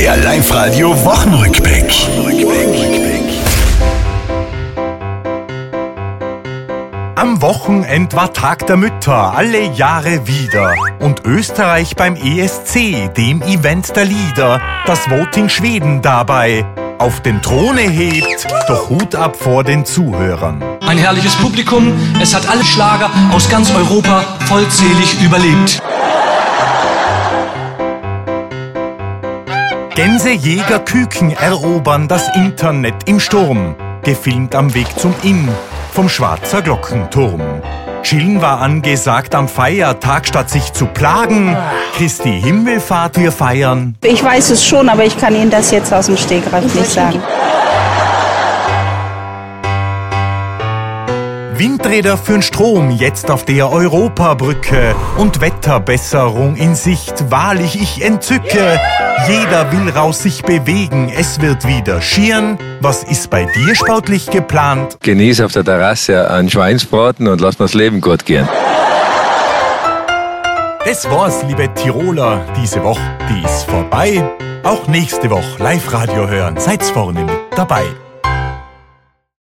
Der Live-Radio Wochenrückblick. Am Wochenend war Tag der Mütter, alle Jahre wieder. Und Österreich beim ESC, dem Event der Lieder. Das Voting Schweden dabei. Auf den Throne hebt, doch Hut ab vor den Zuhörern. Ein herrliches Publikum, es hat alle Schlager aus ganz Europa vollzählig überlebt. Gänsejäger Küken erobern das Internet im Sturm. Gefilmt am Weg zum Inn vom Schwarzer Glockenturm. Chillen war angesagt am Feiertag, statt sich zu plagen. Christi Himmelfahrt wir feiern. Ich weiß es schon, aber ich kann Ihnen das jetzt aus dem Stegreif nicht sagen. Windräder für'n Strom jetzt auf der Europabrücke und Wetterbesserung in Sicht, wahrlich ich entzücke. Jeder will raus sich bewegen, es wird wieder schieren. Was ist bei dir sportlich geplant? Genieß auf der Terrasse einen Schweinsbraten und lass mir das Leben gut gehen. Das war's, liebe Tiroler, diese Woche, die ist vorbei. Auch nächste Woche Live-Radio hören, seid's vorne mit dabei.